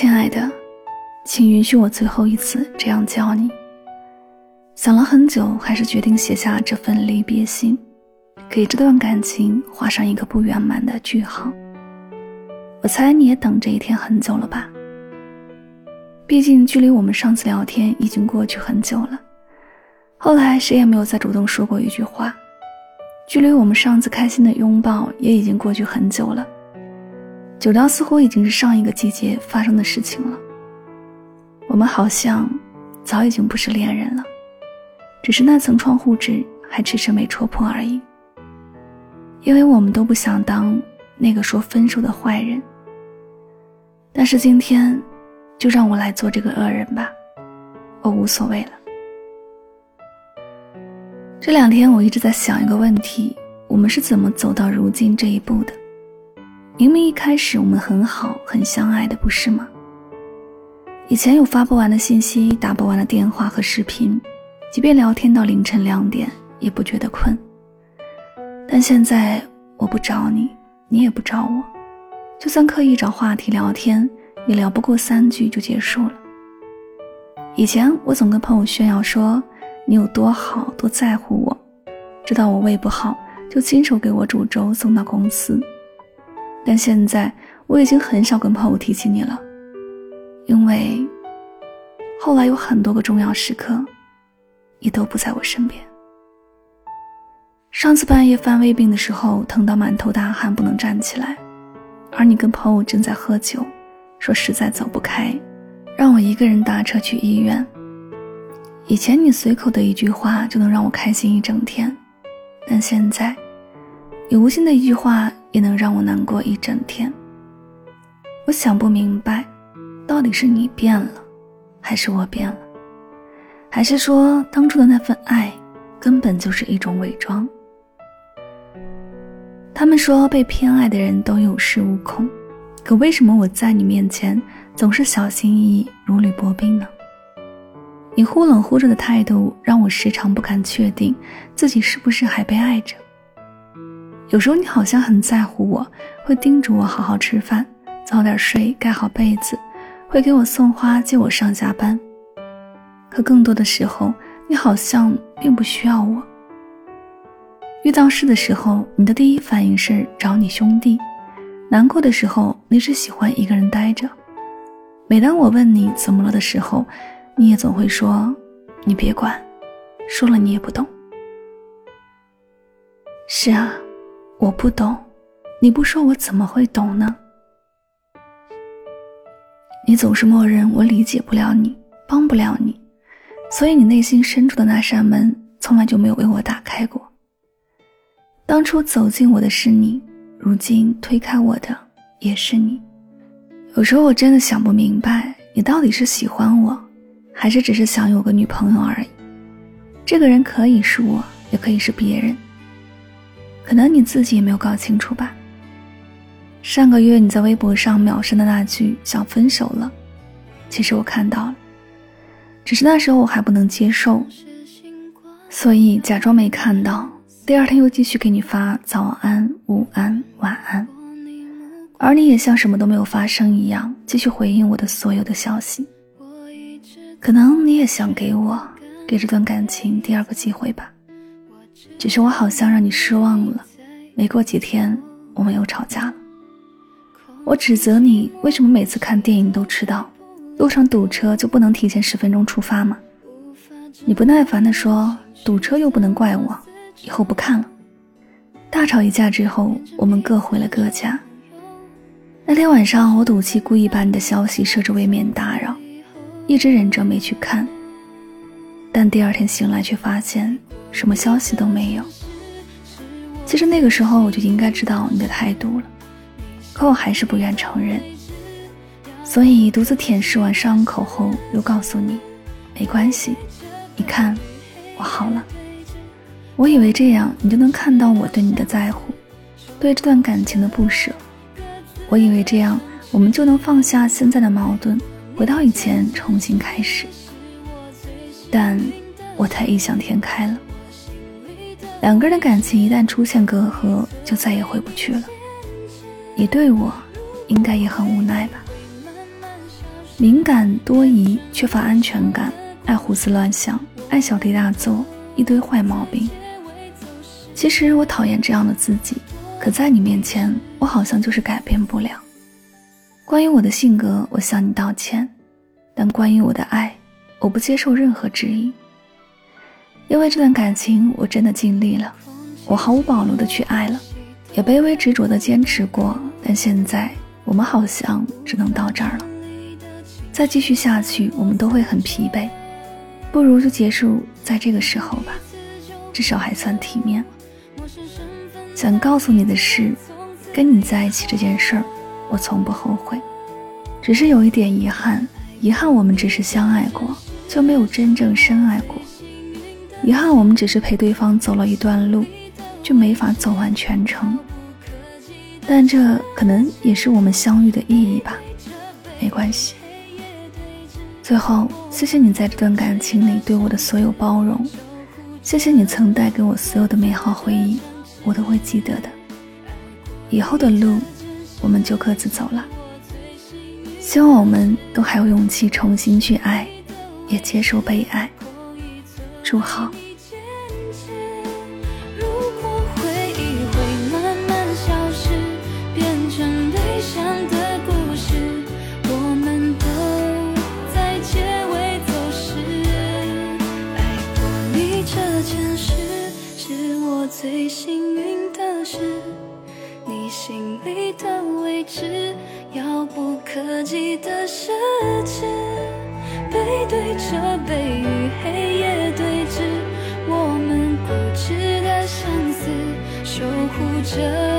亲爱的，请允许我最后一次这样叫你。想了很久，还是决定写下这份离别信，给这段感情画上一个不圆满的句号。我猜你也等这一天很久了吧？毕竟距离我们上次聊天已经过去很久了，后来谁也没有再主动说过一句话。距离我们上次开心的拥抱也已经过去很久了。久到似乎已经是上一个季节发生的事情了。我们好像早已经不是恋人了，只是那层窗户纸还迟迟没戳破而已。因为我们都不想当那个说分手的坏人。但是今天，就让我来做这个恶人吧，我无所谓了。这两天我一直在想一个问题：我们是怎么走到如今这一步的？明明一开始我们很好，很相爱的，不是吗？以前有发不完的信息，打不完的电话和视频，即便聊天到凌晨两点也不觉得困。但现在我不找你，你也不找我，就算刻意找话题聊天，也聊不过三句就结束了。以前我总跟朋友炫耀说你有多好，多在乎我，知道我胃不好就亲手给我煮粥送到公司。但现在我已经很少跟朋友提起你了，因为后来有很多个重要时刻，你都不在我身边。上次半夜犯胃病的时候，疼到满头大汗不能站起来，而你跟朋友正在喝酒，说实在走不开，让我一个人打车去医院。以前你随口的一句话就能让我开心一整天，但现在，你无心的一句话。也能让我难过一整天。我想不明白，到底是你变了，还是我变了，还是说当初的那份爱根本就是一种伪装？他们说被偏爱的人都有恃无恐，可为什么我在你面前总是小心翼翼、如履薄冰呢？你忽冷忽热的态度让我时常不敢确定自己是不是还被爱着。有时候你好像很在乎我，会叮嘱我好好吃饭，早点睡，盖好被子，会给我送花，接我上下班。可更多的时候，你好像并不需要我。遇到事的时候，你的第一反应是找你兄弟；难过的时候，你只喜欢一个人待着。每当我问你怎么了的时候，你也总会说：“你别管，说了你也不懂。”是啊。我不懂，你不说我怎么会懂呢？你总是默认我理解不了你，帮不了你，所以你内心深处的那扇门从来就没有为我打开过。当初走进我的是你，如今推开我的也是你。有时候我真的想不明白，你到底是喜欢我，还是只是想有个女朋友而已？这个人可以是我，也可以是别人。可能你自己也没有搞清楚吧。上个月你在微博上秒删的那句“想分手了”，其实我看到了，只是那时候我还不能接受，所以假装没看到。第二天又继续给你发早安、午安、晚安，而你也像什么都没有发生一样，继续回应我的所有的消息。可能你也想给我给这段感情第二个机会吧。只是我好像让你失望了，没过几天我们又吵架了。我指责你为什么每次看电影都迟到，路上堵车就不能提前十分钟出发吗？你不耐烦地说堵车又不能怪我，以后不看了。大吵一架之后，我们各回了各家。那天晚上我赌气故意把你的消息设置为免打扰，一直忍着没去看。第二天醒来却发现。什么消息都没有。其实那个时候我就应该知道你的态度了，可我还是不愿承认。所以独自舔舐完伤口后，又告诉你，没关系，你看，我好了。我以为这样你就能看到我对你的在乎，对这段感情的不舍。我以为这样我们就能放下现在的矛盾，回到以前重新开始。但我太异想天开了。两个人的感情一旦出现隔阂，就再也回不去了。你对我，应该也很无奈吧？敏感多疑，缺乏安全感，爱胡思乱想，爱小题大做，一堆坏毛病。其实我讨厌这样的自己，可在你面前，我好像就是改变不了。关于我的性格，我向你道歉，但关于我的爱，我不接受任何质疑。因为这段感情，我真的尽力了，我毫无保留的去爱了，也卑微执着的坚持过。但现在，我们好像只能到这儿了。再继续下去，我们都会很疲惫，不如就结束在这个时候吧，至少还算体面。想告诉你的是，跟你在一起这件事儿，我从不后悔，只是有一点遗憾，遗憾我们只是相爱过，就没有真正深爱过；遗憾我们只是陪对方走了一段路，就没法走完全程。但这可能也是我们相遇的意义吧，没关系。最后，谢谢你在这段感情里对我的所有包容，谢谢你曾带给我所有的美好回忆。我都会记得的。以后的路，我们就各自走了。希望我们都还有勇气重新去爱，也接受被爱。祝好。最幸运的是，你心里的位置，遥不可及的奢侈，背对着背与黑夜对峙，我们固执的相思，守护着